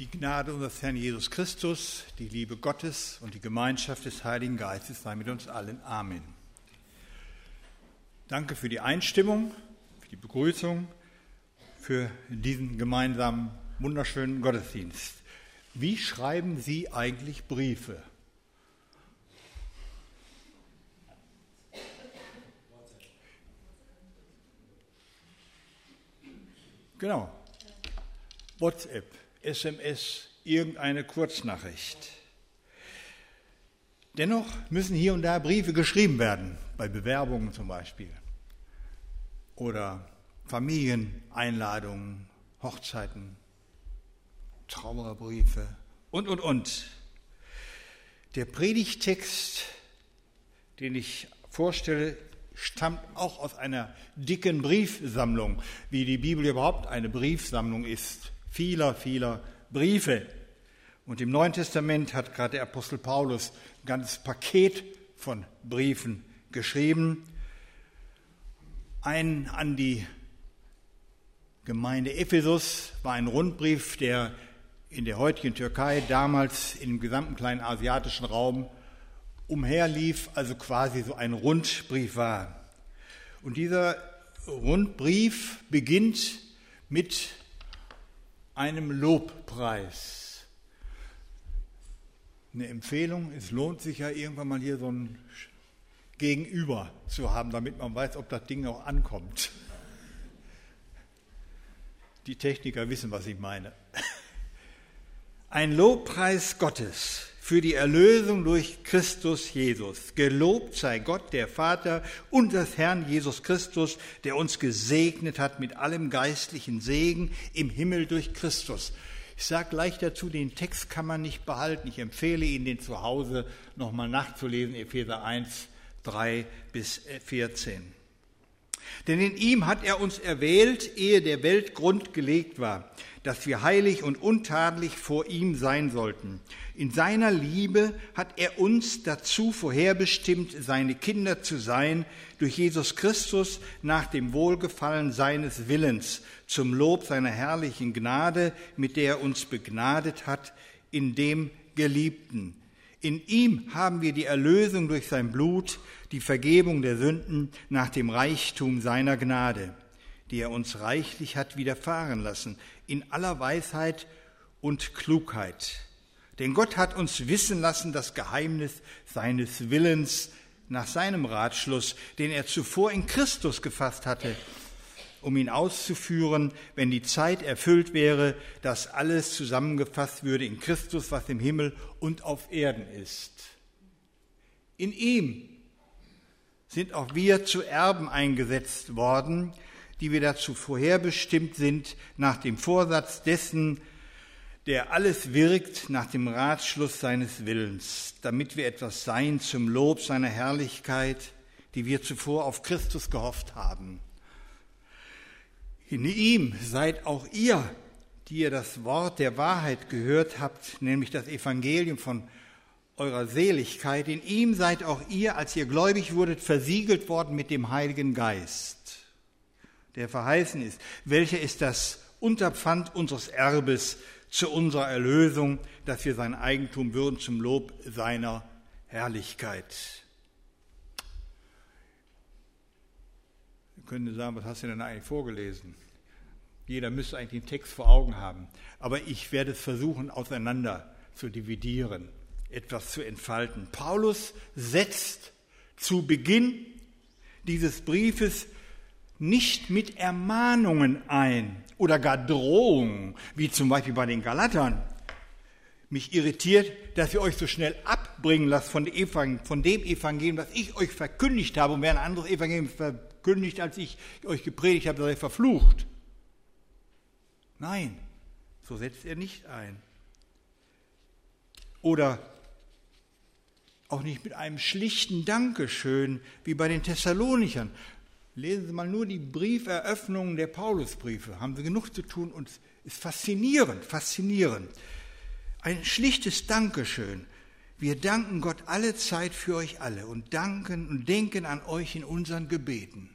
Die Gnade unseres Herrn Jesus Christus, die Liebe Gottes und die Gemeinschaft des Heiligen Geistes sei mit uns allen. Amen. Danke für die Einstimmung, für die Begrüßung, für diesen gemeinsamen wunderschönen Gottesdienst. Wie schreiben Sie eigentlich Briefe? Genau. WhatsApp, SMS, irgendeine Kurznachricht. Dennoch müssen hier und da Briefe geschrieben werden, bei Bewerbungen zum Beispiel. Oder Familieneinladungen, Hochzeiten, Trauerbriefe und, und, und. Der Predigtext, den ich vorstelle, stammt auch aus einer dicken Briefsammlung, wie die Bibel überhaupt eine Briefsammlung ist. Vieler, vieler Briefe. Und im Neuen Testament hat gerade der Apostel Paulus ein ganzes Paket von Briefen geschrieben. Ein an die Gemeinde Ephesus war ein Rundbrief, der in der heutigen Türkei damals im gesamten kleinen asiatischen Raum umherlief, also quasi so ein Rundbrief war. Und dieser Rundbrief beginnt mit einem Lobpreis. Eine Empfehlung, es lohnt sich ja irgendwann mal hier so ein Gegenüber zu haben, damit man weiß, ob das Ding auch ankommt. Die Techniker wissen, was ich meine. Ein Lobpreis Gottes für die Erlösung durch Christus Jesus. Gelobt sei Gott, der Vater unseres Herrn Jesus Christus, der uns gesegnet hat mit allem geistlichen Segen im Himmel durch Christus. Ich sage gleich dazu, den Text kann man nicht behalten. Ich empfehle Ihnen, den zu Hause nochmal nachzulesen, Epheser 1, 3 bis 14. Denn in ihm hat er uns erwählt, ehe der Welt Grund gelegt war, dass wir heilig und untadelig vor ihm sein sollten. In seiner Liebe hat er uns dazu vorherbestimmt, seine Kinder zu sein, durch Jesus Christus nach dem Wohlgefallen seines Willens, zum Lob seiner herrlichen Gnade, mit der er uns begnadet hat, in dem Geliebten. In ihm haben wir die Erlösung durch sein Blut, die Vergebung der Sünden nach dem Reichtum seiner Gnade, die er uns reichlich hat widerfahren lassen, in aller Weisheit und Klugheit. Denn Gott hat uns wissen lassen das Geheimnis seines Willens nach seinem Ratschluss, den er zuvor in Christus gefasst hatte, um ihn auszuführen, wenn die Zeit erfüllt wäre, dass alles zusammengefasst würde in Christus, was im Himmel und auf Erden ist. In ihm sind auch wir zu Erben eingesetzt worden, die wir dazu vorherbestimmt sind, nach dem Vorsatz dessen, der alles wirkt nach dem Ratschluss seines Willens, damit wir etwas sein zum Lob seiner Herrlichkeit, die wir zuvor auf Christus gehofft haben. In ihm seid auch ihr, die ihr das Wort der Wahrheit gehört habt, nämlich das Evangelium von eurer Seligkeit. In ihm seid auch ihr, als ihr gläubig wurdet, versiegelt worden mit dem Heiligen Geist, der verheißen ist. Welcher ist das Unterpfand unseres Erbes zu unserer Erlösung, dass wir sein Eigentum würden zum Lob seiner Herrlichkeit. Können sagen, was hast du denn eigentlich vorgelesen? Jeder müsste eigentlich den Text vor Augen haben. Aber ich werde es versuchen, auseinander zu dividieren etwas zu entfalten. Paulus setzt zu Beginn dieses Briefes nicht mit Ermahnungen ein oder gar Drohungen, wie zum Beispiel bei den Galatern. Mich irritiert, dass ihr euch so schnell abbringen lasst von dem Evangelium, das ich euch verkündigt habe. Und wer ein anderes Evangelium verkündigt, als ich euch gepredigt habe, sei verflucht. Nein, so setzt er nicht ein. Oder auch nicht mit einem schlichten Dankeschön wie bei den Thessalonichern. Lesen Sie mal nur die Brieferöffnungen der Paulusbriefe, haben Sie genug zu tun und es ist faszinierend, faszinierend. Ein schlichtes Dankeschön. Wir danken Gott alle Zeit für euch alle und danken und denken an euch in unseren Gebeten.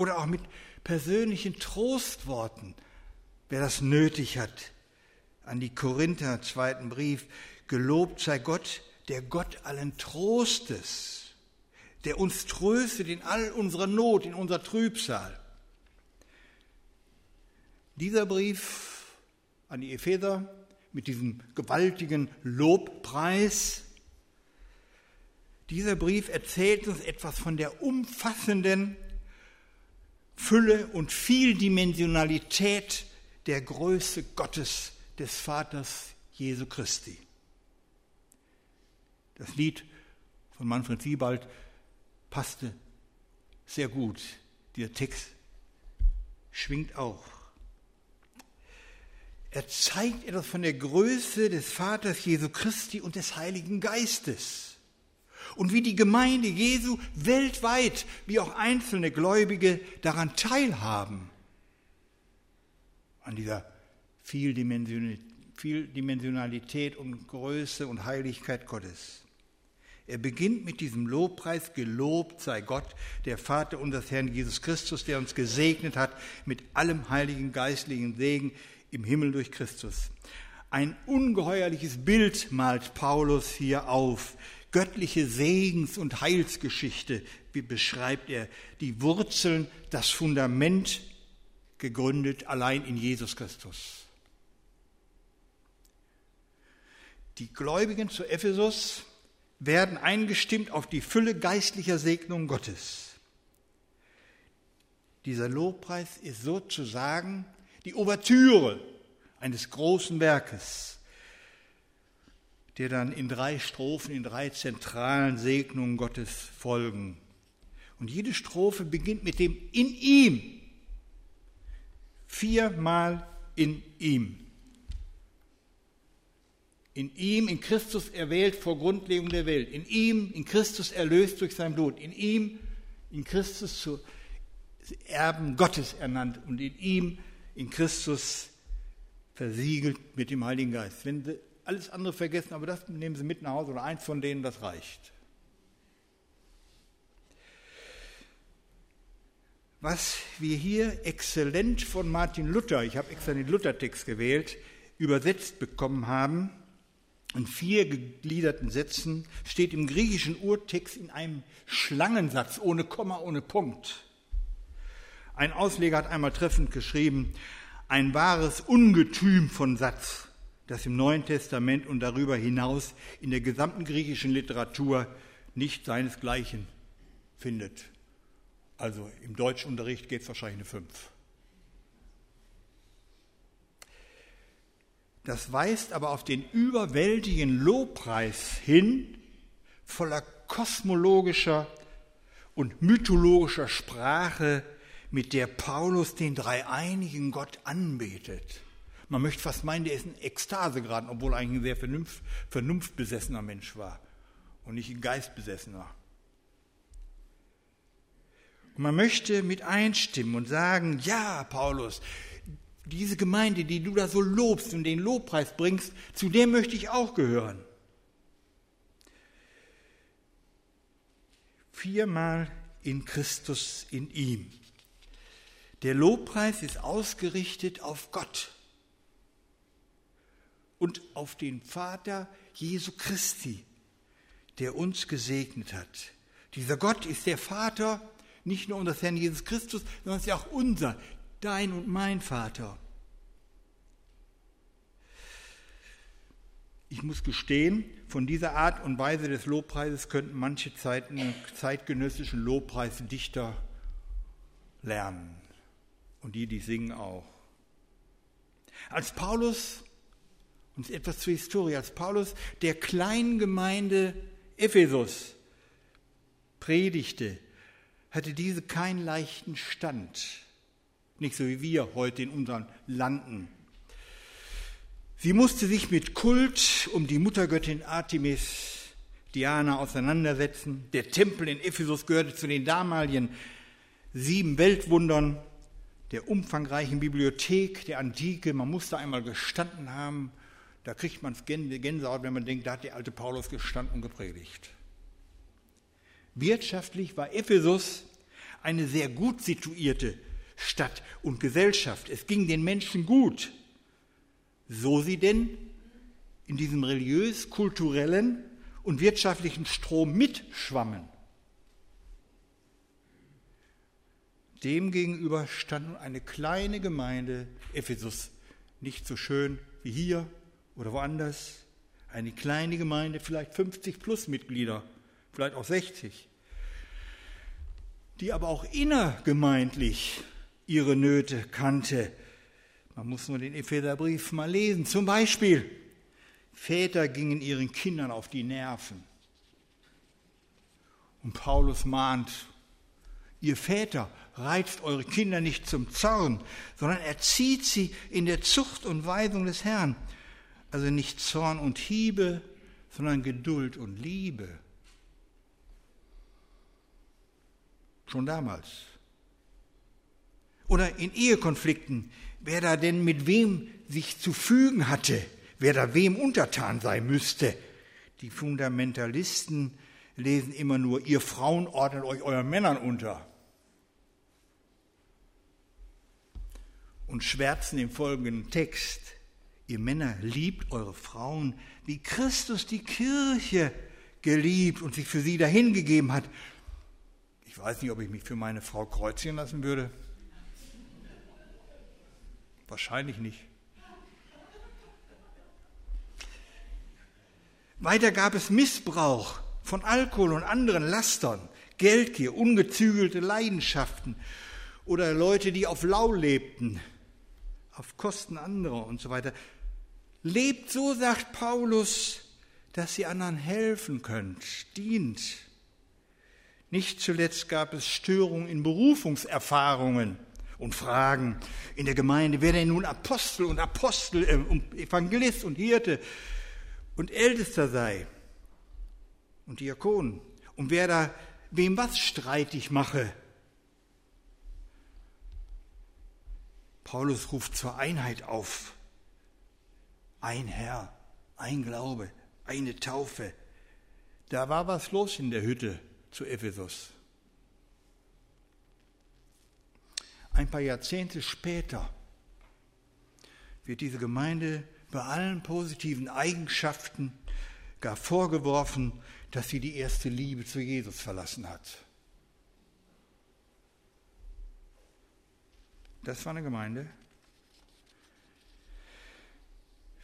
Oder auch mit persönlichen Trostworten, wer das nötig hat. An die Korinther, zweiten Brief, gelobt sei Gott, der Gott allen Trostes, der uns tröstet in all unserer Not, in unserer Trübsal. Dieser Brief an die Epheser mit diesem gewaltigen Lobpreis, dieser Brief erzählt uns etwas von der umfassenden Fülle und Vieldimensionalität der Größe Gottes, des Vaters Jesu Christi. Das Lied von Manfred Siebald passte sehr gut. Dieser Text schwingt auch. Er zeigt etwas von der Größe des Vaters Jesu Christi und des Heiligen Geistes. Und wie die Gemeinde Jesu weltweit, wie auch einzelne Gläubige daran teilhaben. An dieser Vieldimensionalität und Größe und Heiligkeit Gottes. Er beginnt mit diesem Lobpreis, gelobt sei Gott, der Vater unseres Herrn Jesus Christus, der uns gesegnet hat mit allem heiligen geistlichen Segen im Himmel durch Christus. Ein ungeheuerliches Bild malt Paulus hier auf. Göttliche Segens- und Heilsgeschichte, wie beschreibt er die Wurzeln, das Fundament gegründet allein in Jesus Christus. Die Gläubigen zu Ephesus werden eingestimmt auf die Fülle geistlicher Segnung Gottes. Dieser Lobpreis ist sozusagen die Ouvertüre eines großen Werkes, der dann in drei Strophen, in drei zentralen Segnungen Gottes folgen. Und jede Strophe beginnt mit dem in ihm. Viermal in ihm in ihm, in Christus erwählt vor Grundlegung der Welt, in ihm, in Christus erlöst durch sein Blut, in ihm, in Christus zu Erben Gottes ernannt und in ihm, in Christus versiegelt mit dem Heiligen Geist. Wenn alles andere vergessen, aber das nehmen Sie mit nach Hause oder eins von denen, das reicht. Was wir hier exzellent von Martin Luther, ich habe extra den Luthertext gewählt, übersetzt bekommen haben, in vier gegliederten Sätzen, steht im griechischen Urtext in einem Schlangensatz, ohne Komma, ohne Punkt. Ein Ausleger hat einmal treffend geschrieben, ein wahres Ungetüm von Satz, das im Neuen Testament und darüber hinaus in der gesamten griechischen Literatur nicht seinesgleichen findet. Also im Deutschunterricht geht es wahrscheinlich eine Fünf. Das weist aber auf den überwältigen Lobpreis hin, voller kosmologischer und mythologischer Sprache, mit der Paulus den dreieinigen Gott anbetet. Man möchte fast meinen, der ist in Ekstase geraten, obwohl er eigentlich ein sehr vernunft, vernunftbesessener Mensch war und nicht ein geistbesessener. Und man möchte mit einstimmen und sagen, ja, Paulus, diese Gemeinde, die du da so lobst und den Lobpreis bringst, zu der möchte ich auch gehören. Viermal in Christus, in ihm. Der Lobpreis ist ausgerichtet auf Gott und auf den Vater Jesu Christi, der uns gesegnet hat. Dieser Gott ist der Vater nicht nur unseres Herrn Jesus Christus, sondern ist ja auch unser dein und mein Vater. Ich muss gestehen, von dieser Art und Weise des Lobpreises könnten manche Zeiten, zeitgenössischen Lobpreisdichter lernen. Und die, die singen auch. Als Paulus, und etwas zur Historie, als Paulus der kleinen Gemeinde Ephesus predigte, hatte diese keinen leichten Stand. Nicht so wie wir heute in unseren Landen. Sie musste sich mit Kult um die Muttergöttin Artemis Diana auseinandersetzen. Der Tempel in Ephesus gehörte zu den damaligen sieben Weltwundern der umfangreichen Bibliothek der Antike. Man musste einmal gestanden haben. Da kriegt man Gänsehaut, wenn man denkt, da hat der alte Paulus gestanden und gepredigt. Wirtschaftlich war Ephesus eine sehr gut situierte Stadt und Gesellschaft. Es ging den Menschen gut. So sie denn in diesem religiös-kulturellen und wirtschaftlichen Strom mitschwammen. Demgegenüber stand eine kleine Gemeinde Ephesus, nicht so schön wie hier oder woanders. Eine kleine Gemeinde, vielleicht 50 plus Mitglieder, vielleicht auch 60, die aber auch innergemeindlich ihre Nöte kannte. Man muss nur den Epheserbrief mal lesen. Zum Beispiel, Väter gingen ihren Kindern auf die Nerven. Und Paulus mahnt, ihr Väter, reizt eure Kinder nicht zum Zorn, sondern erzieht sie in der Zucht und Weisung des Herrn. Also nicht Zorn und Hiebe, sondern Geduld und Liebe. Schon damals. Oder in Ehekonflikten, wer da denn mit wem sich zu fügen hatte, wer da wem untertan sein müsste. Die Fundamentalisten lesen immer nur, ihr Frauen ordnet euch euren Männern unter. Und schwärzen im folgenden Text, ihr Männer liebt eure Frauen, wie Christus die Kirche geliebt und sich für sie dahingegeben hat. Ich weiß nicht, ob ich mich für meine Frau kreuzigen lassen würde. Wahrscheinlich nicht. Weiter gab es Missbrauch von Alkohol und anderen Lastern, Geldgier, ungezügelte Leidenschaften oder Leute, die auf Lau lebten, auf Kosten anderer und so weiter. Lebt so, sagt Paulus, dass ihr anderen helfen könnt, dient. Nicht zuletzt gab es Störungen in Berufungserfahrungen und Fragen in der Gemeinde, wer denn nun Apostel und Apostel, äh, Evangelist und Hirte und Ältester sei und Diakon und wer da wem was streitig mache. Paulus ruft zur Einheit auf. Ein Herr, ein Glaube, eine Taufe. Da war was los in der Hütte zu Ephesus. Ein paar Jahrzehnte später wird diese Gemeinde bei allen positiven Eigenschaften gar vorgeworfen, dass sie die erste Liebe zu Jesus verlassen hat. Das war eine Gemeinde.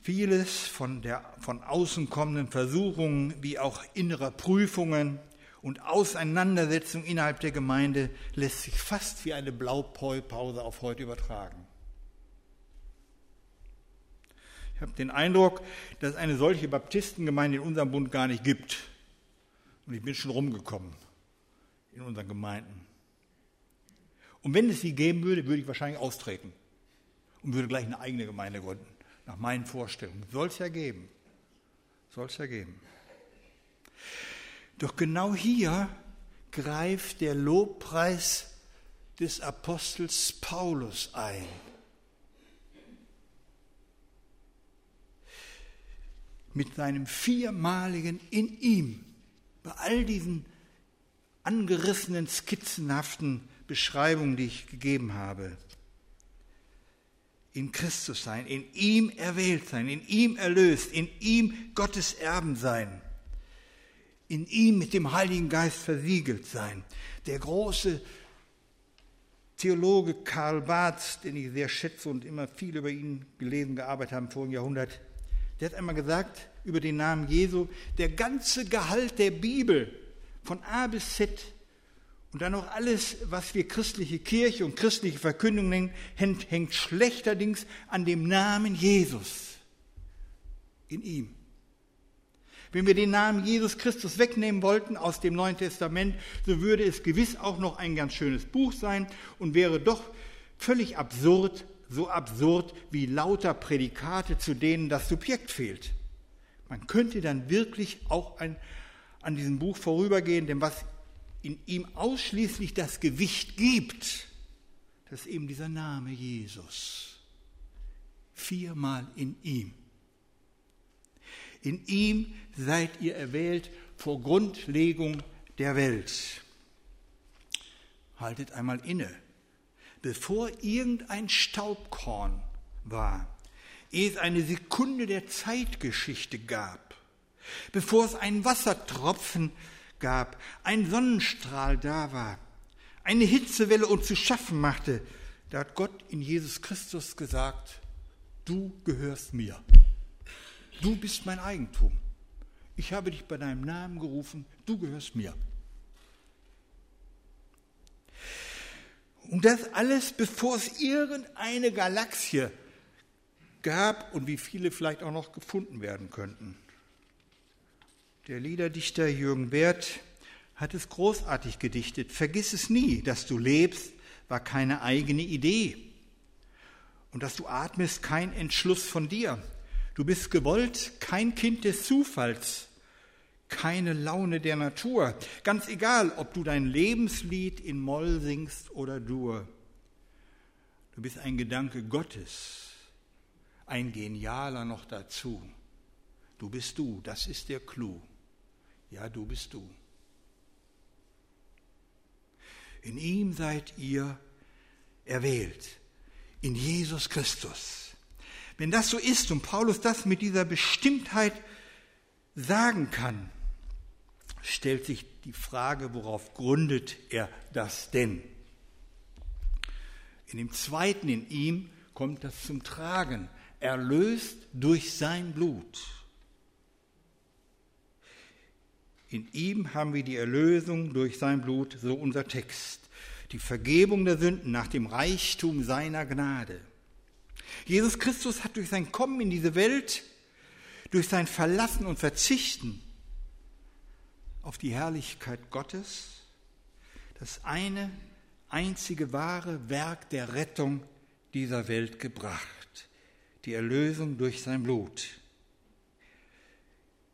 Vieles von der von außen kommenden Versuchungen wie auch innerer Prüfungen und Auseinandersetzungen innerhalb der Gemeinde lässt sich fast wie eine Blaupause auf heute übertragen. Ich habe den Eindruck, dass es eine solche Baptistengemeinde in unserem Bund gar nicht gibt. Und ich bin schon rumgekommen in unseren Gemeinden. Und wenn es sie geben würde, würde ich wahrscheinlich austreten und würde gleich eine eigene Gemeinde gründen, nach meinen Vorstellungen. Soll es ja geben. Soll es ja geben. Doch genau hier greift der Lobpreis des Apostels Paulus ein. mit seinem viermaligen in ihm, bei all diesen angerissenen, skizzenhaften Beschreibungen, die ich gegeben habe. In Christus sein, in ihm erwählt sein, in ihm erlöst, in ihm Gottes Erben sein, in ihm mit dem Heiligen Geist versiegelt sein. Der große Theologe Karl Barth, den ich sehr schätze und immer viel über ihn gelesen, gearbeitet habe im vorigen Jahrhundert, der hat einmal gesagt über den Namen Jesu, der ganze Gehalt der Bibel von A bis Z und dann noch alles, was wir christliche Kirche und christliche Verkündung nennen, hängt, schlechterdings an dem Namen Jesus in ihm. Wenn wir den Namen Jesus Christus wegnehmen wollten aus dem Neuen Testament, so würde es gewiss auch noch ein ganz schönes Buch sein und wäre doch völlig absurd, so absurd wie lauter Prädikate, zu denen das Subjekt fehlt. Man könnte dann wirklich auch ein, an diesem Buch vorübergehen, denn was in ihm ausschließlich das Gewicht gibt, das ist eben dieser Name Jesus. Viermal in ihm. In ihm seid ihr erwählt vor Grundlegung der Welt. haltet einmal inne. Bevor irgendein Staubkorn war, ehe es eine Sekunde der Zeitgeschichte gab, bevor es einen Wassertropfen gab, ein Sonnenstrahl da war, eine Hitzewelle uns zu schaffen machte, da hat Gott in Jesus Christus gesagt, du gehörst mir. Du bist mein Eigentum. Ich habe dich bei deinem Namen gerufen, du gehörst mir. Und das alles, bevor es irgendeine Galaxie gab und wie viele vielleicht auch noch gefunden werden könnten. Der Liederdichter Jürgen Werth hat es großartig gedichtet. Vergiss es nie, dass du lebst, war keine eigene Idee. Und dass du atmest, kein Entschluss von dir. Du bist gewollt, kein Kind des Zufalls, keine Laune der Natur. Ganz egal, ob du dein Lebenslied in Moll singst oder Dur. Du bist ein Gedanke Gottes, ein genialer noch dazu. Du bist du, das ist der Clou. Ja, du bist du. In ihm seid ihr erwählt, in Jesus Christus. Wenn das so ist und Paulus das mit dieser Bestimmtheit sagen kann, stellt sich die Frage, worauf gründet er das denn? In dem zweiten in ihm kommt das zum Tragen, erlöst durch sein Blut. In ihm haben wir die Erlösung durch sein Blut, so unser Text. Die Vergebung der Sünden nach dem Reichtum seiner Gnade. Jesus Christus hat durch sein Kommen in diese Welt, durch sein Verlassen und Verzichten auf die Herrlichkeit Gottes das eine einzige wahre Werk der Rettung dieser Welt gebracht, die Erlösung durch sein Blut.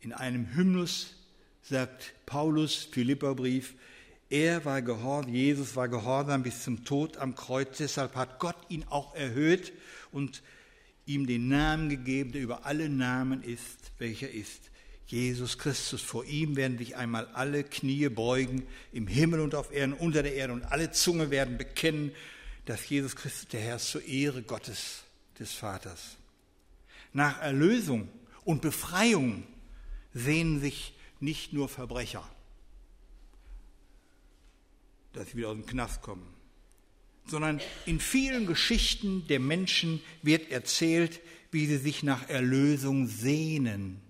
In einem Hymnus sagt Paulus, Philipperbrief, er war gehorsam, Jesus war gehorsam bis zum Tod am Kreuz, deshalb hat Gott ihn auch erhöht und ihm den Namen gegeben, der über alle Namen ist, welcher ist Jesus Christus. Vor ihm werden sich einmal alle Knie beugen, im Himmel und auf Erden, unter der Erde, und alle Zunge werden bekennen, dass Jesus Christus der Herr ist zur Ehre Gottes, des Vaters. Nach Erlösung und Befreiung sehnen sich nicht nur Verbrecher, dass sie wieder aus dem Knast kommen, sondern in vielen Geschichten der Menschen wird erzählt, wie sie sich nach Erlösung sehnen.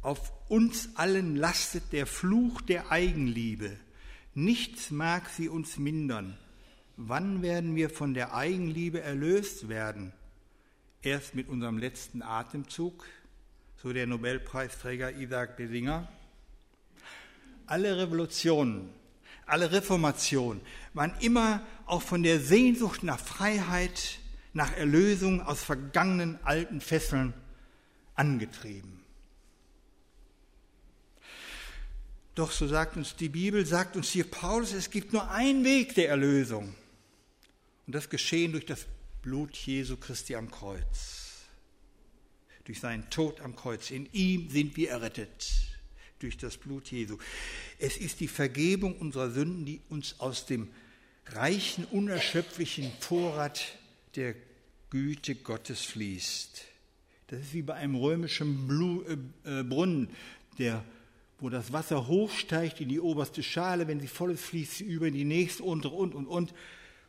Auf uns allen lastet der Fluch der Eigenliebe. Nichts mag sie uns mindern. Wann werden wir von der Eigenliebe erlöst werden? Erst mit unserem letzten Atemzug, so der Nobelpreisträger Isaac Besinger. Alle Revolutionen, alle Reformationen waren immer auch von der Sehnsucht nach Freiheit, nach Erlösung aus vergangenen alten Fesseln angetrieben. Doch so sagt uns die Bibel, sagt uns hier Paulus, es gibt nur einen Weg der Erlösung. Und das geschehen durch das Blut Jesu Christi am Kreuz durch seinen Tod am Kreuz. In ihm sind wir errettet durch das Blut Jesu. Es ist die Vergebung unserer Sünden, die uns aus dem reichen, unerschöpflichen Vorrat der Güte Gottes fließt. Das ist wie bei einem römischen äh, äh, Brunnen, der, wo das Wasser hochsteigt in die oberste Schale, wenn sie voll ist, fließt sie über in die nächste, untere und, und, und.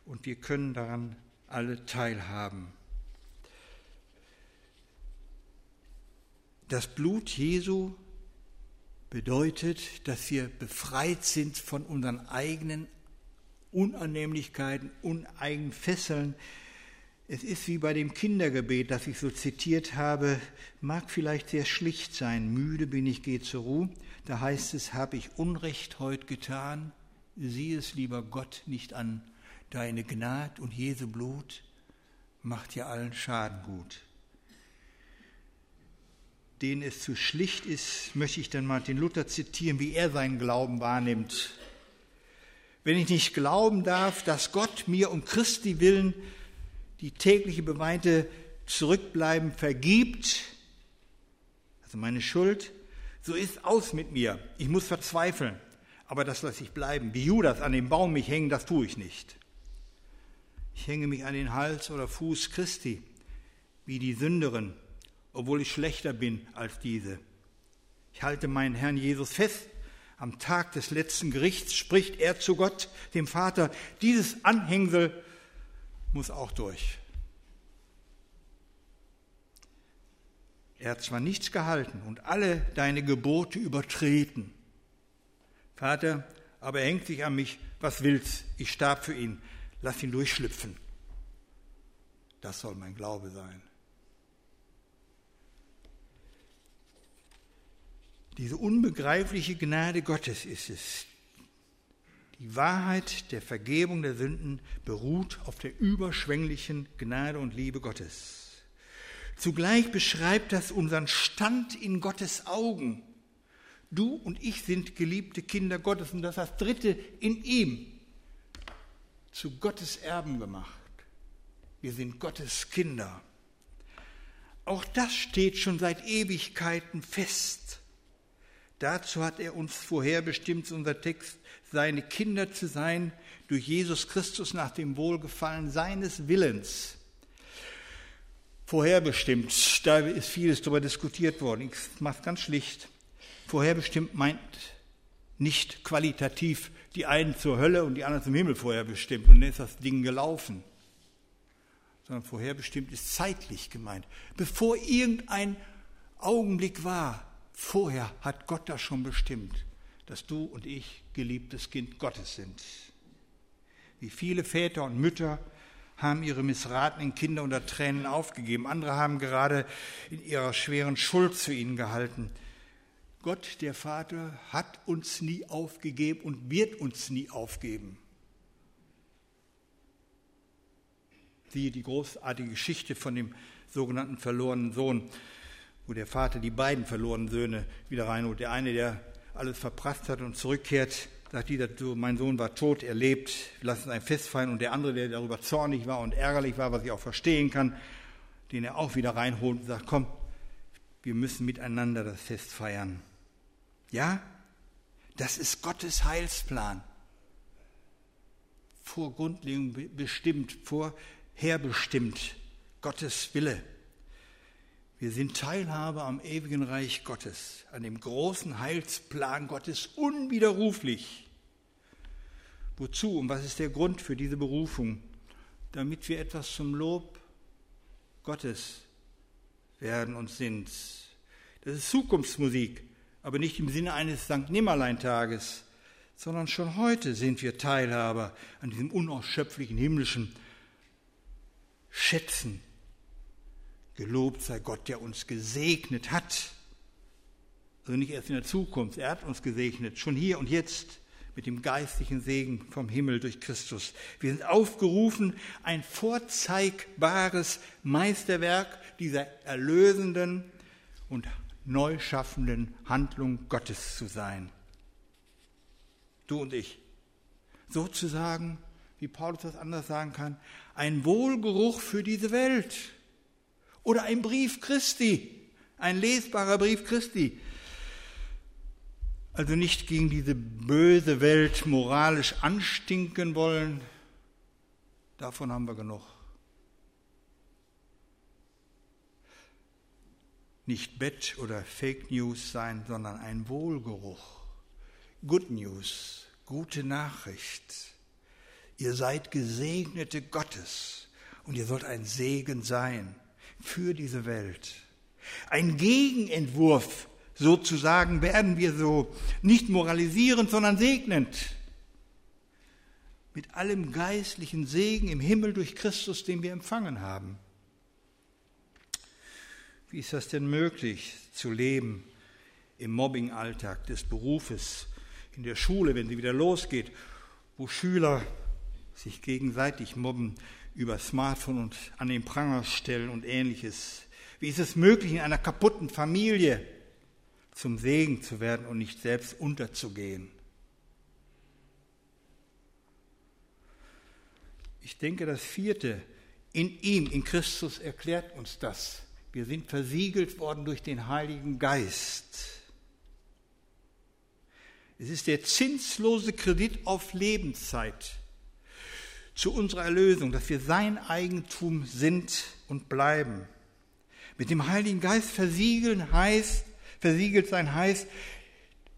Und wir können daran alle teilhaben. Das Blut Jesu bedeutet, dass wir befreit sind von unseren eigenen Unannehmlichkeiten, uneigenen Fesseln. Es ist wie bei dem Kindergebet, das ich so zitiert habe, mag vielleicht sehr schlicht sein. Müde bin ich, geh zur Ruhe. Da heißt es, habe ich Unrecht heut getan? Sieh es, lieber Gott, nicht an. Deine Gnad und Jesu Blut macht dir allen Schaden gut denen es zu schlicht ist, möchte ich dann Martin Luther zitieren, wie er seinen Glauben wahrnimmt. Wenn ich nicht glauben darf, dass Gott mir um Christi willen die tägliche beweinte Zurückbleiben vergibt, also meine Schuld, so ist aus mit mir. Ich muss verzweifeln. aber das lasse ich bleiben. Wie Judas an dem Baum mich hängen, das tue ich nicht. Ich hänge mich an den Hals oder Fuß Christi, wie die Sünderin, obwohl ich schlechter bin als diese. Ich halte meinen Herrn Jesus fest. Am Tag des letzten Gerichts spricht er zu Gott, dem Vater, dieses Anhängsel muss auch durch. Er hat zwar nichts gehalten und alle deine Gebote übertreten. Vater, aber er hängt sich an mich, was willst? Ich starb für ihn, lass ihn durchschlüpfen. Das soll mein Glaube sein. Diese unbegreifliche Gnade Gottes ist es. Die Wahrheit der Vergebung der Sünden beruht auf der überschwänglichen Gnade und Liebe Gottes. Zugleich beschreibt das unseren Stand in Gottes Augen. Du und ich sind geliebte Kinder Gottes und das das Dritte in ihm zu Gottes Erben gemacht. Wir sind Gottes Kinder. Auch das steht schon seit Ewigkeiten fest. Dazu hat er uns vorherbestimmt, unser Text, seine Kinder zu sein, durch Jesus Christus nach dem Wohlgefallen seines Willens vorherbestimmt. Da ist vieles darüber diskutiert worden. Ich mache es ganz schlicht. Vorherbestimmt meint nicht qualitativ die einen zur Hölle und die anderen zum Himmel vorherbestimmt und dann ist das Ding gelaufen. Sondern vorherbestimmt ist zeitlich gemeint. Bevor irgendein Augenblick war, vorher hat Gott das schon bestimmt, dass du und ich geliebtes Kind Gottes sind. Wie viele Väter und Mütter haben ihre missratenen Kinder unter Tränen aufgegeben. Andere haben gerade in ihrer schweren Schuld zu ihnen gehalten. Gott, der Vater, hat uns nie aufgegeben und wird uns nie aufgeben. Siehe die großartige Geschichte von dem sogenannten verlorenen Sohn, wo der Vater die beiden verlorenen Söhne wieder reinholt. Der eine, der alles verprasst hat und zurückkehrt sagt dieser, mein Sohn war tot, er lebt, lass uns ein Fest feiern. Und der andere, der darüber zornig war und ärgerlich war, was ich auch verstehen kann, den er auch wieder reinholt und sagt, komm, wir müssen miteinander das Fest feiern. Ja, das ist Gottes Heilsplan. Vor Grundlegung bestimmt, vorherbestimmt, Gottes Wille. Wir sind Teilhaber am ewigen Reich Gottes, an dem großen Heilsplan Gottes unwiderruflich. Wozu und was ist der Grund für diese Berufung? Damit wir etwas zum Lob Gottes werden und sind. Das ist Zukunftsmusik, aber nicht im Sinne eines St. Nimmerlein-Tages, sondern schon heute sind wir Teilhaber an diesem unausschöpflichen himmlischen Schätzen. Gelobt sei Gott, der uns gesegnet hat. Also nicht erst in der Zukunft, er hat uns gesegnet, schon hier und jetzt mit dem geistlichen Segen vom Himmel durch Christus. Wir sind aufgerufen, ein vorzeigbares Meisterwerk dieser erlösenden und neu schaffenden Handlung Gottes zu sein. Du und ich. Sozusagen, wie Paulus das anders sagen kann, ein Wohlgeruch für diese Welt. Oder ein Brief Christi, ein lesbarer Brief Christi, also nicht gegen diese böse Welt moralisch anstinken wollen, davon haben wir genug. Nicht Bett oder Fake News sein, sondern ein Wohlgeruch. Good News, gute Nachricht. Ihr seid Gesegnete Gottes und ihr sollt ein Segen sein für diese Welt. Ein Gegenentwurf sozusagen werden wir so nicht moralisierend, sondern segnend. Mit allem geistlichen Segen im Himmel durch Christus, den wir empfangen haben. Wie ist das denn möglich zu leben im Mobbing-Alltag des Berufes, in der Schule, wenn sie wieder losgeht, wo Schüler sich gegenseitig mobben über Smartphone und an den Pranger stellen und ähnliches? Wie ist es möglich in einer kaputten Familie, zum Segen zu werden und nicht selbst unterzugehen. Ich denke, das vierte, in ihm, in Christus erklärt uns das. Wir sind versiegelt worden durch den Heiligen Geist. Es ist der zinslose Kredit auf Lebenszeit zu unserer Erlösung, dass wir sein Eigentum sind und bleiben. Mit dem Heiligen Geist versiegeln heißt, versiegelt sein heißt,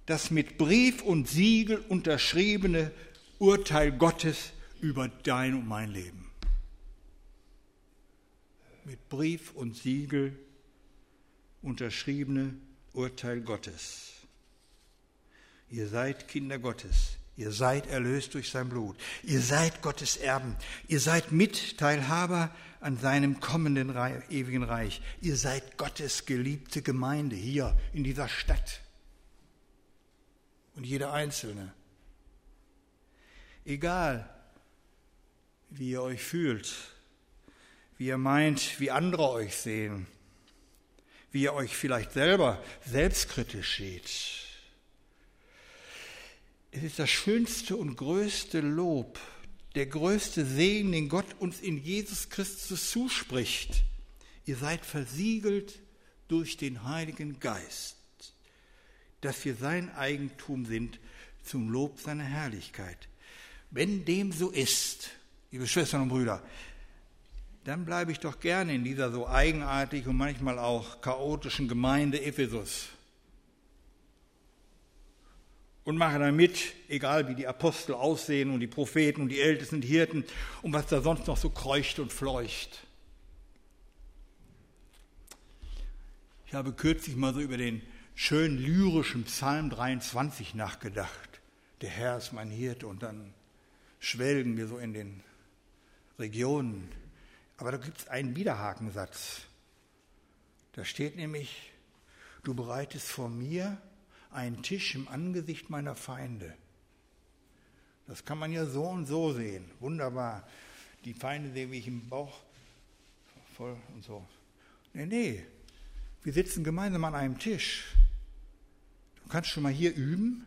das mit Brief und Siegel unterschriebene Urteil Gottes über dein und mein Leben. Mit Brief und Siegel unterschriebene Urteil Gottes. Ihr seid Kinder Gottes. Ihr seid erlöst durch sein Blut. Ihr seid Gottes Erben. Ihr seid Mitteilhaber an seinem kommenden ewigen Reich. Ihr seid Gottes geliebte Gemeinde hier in dieser Stadt. Und jeder Einzelne. Egal, wie ihr euch fühlt, wie ihr meint, wie andere euch sehen, wie ihr euch vielleicht selber selbstkritisch seht es ist das schönste und größte Lob, der größte Segen, den Gott uns in Jesus Christus zuspricht. Ihr seid versiegelt durch den Heiligen Geist, dass wir sein Eigentum sind zum Lob seiner Herrlichkeit. Wenn dem so ist, liebe Schwestern und Brüder, dann bleibe ich doch gerne in dieser so eigenartig und manchmal auch chaotischen Gemeinde Ephesus und mache dann mit, egal wie die Apostel aussehen und die Propheten und die Ältesten, die Hirten und was da sonst noch so kreucht und fleucht. Ich habe kürzlich mal so über den schönen lyrischen Psalm 23 nachgedacht. Der Herr ist mein Hirte und dann schwelgen wir so in den Regionen. Aber da gibt es einen Widerhakensatz. Da steht nämlich, du bereitest vor mir einen Tisch im Angesicht meiner Feinde. Das kann man ja so und so sehen. Wunderbar. Die Feinde sehen wie ich im Bauch voll und so. Nee, nee. Wir sitzen gemeinsam an einem Tisch. Du kannst schon mal hier üben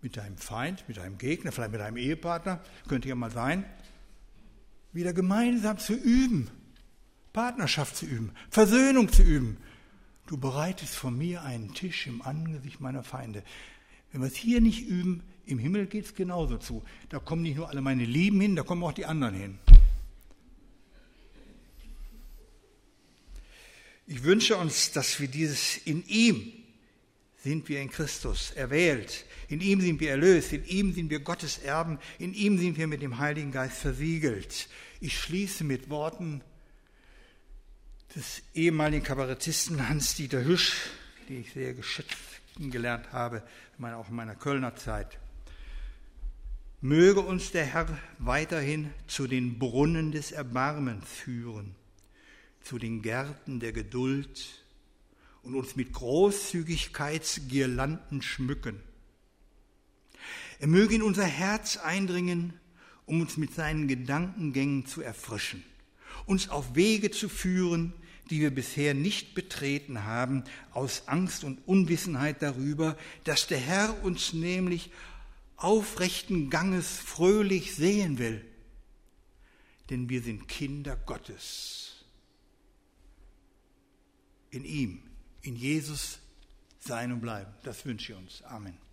mit deinem Feind, mit deinem Gegner, vielleicht mit deinem Ehepartner, könnte ja mal sein, wieder gemeinsam zu üben, Partnerschaft zu üben, Versöhnung zu üben, Du bereitest vor mir einen Tisch im Angesicht meiner Feinde. Wenn wir es hier nicht üben, im Himmel geht es genauso zu. Da kommen nicht nur alle meine Lieben hin, da kommen auch die anderen hin. Ich wünsche uns, dass wir dieses in ihm sind wir in Christus erwählt, in ihm sind wir erlöst, in ihm sind wir Gottes Erben, in ihm sind wir mit dem Heiligen Geist versiegelt. Ich schließe mit Worten des ehemaligen Kabarettisten Hans-Dieter Hüsch, den ich sehr geschätzt gelernt habe, auch in meiner Kölner Zeit. Möge uns der Herr weiterhin zu den Brunnen des Erbarmens führen, zu den Gärten der Geduld und uns mit Großzügigkeitsgirlanden schmücken. Er möge in unser Herz eindringen, um uns mit seinen Gedankengängen zu erfrischen, uns auf Wege zu führen, die wir bisher nicht betreten haben, aus Angst und Unwissenheit darüber, dass der Herr uns nämlich aufrechten Ganges fröhlich sehen will. Denn wir sind Kinder Gottes. In ihm, in Jesus sein und bleiben. Das wünsche ich uns. Amen.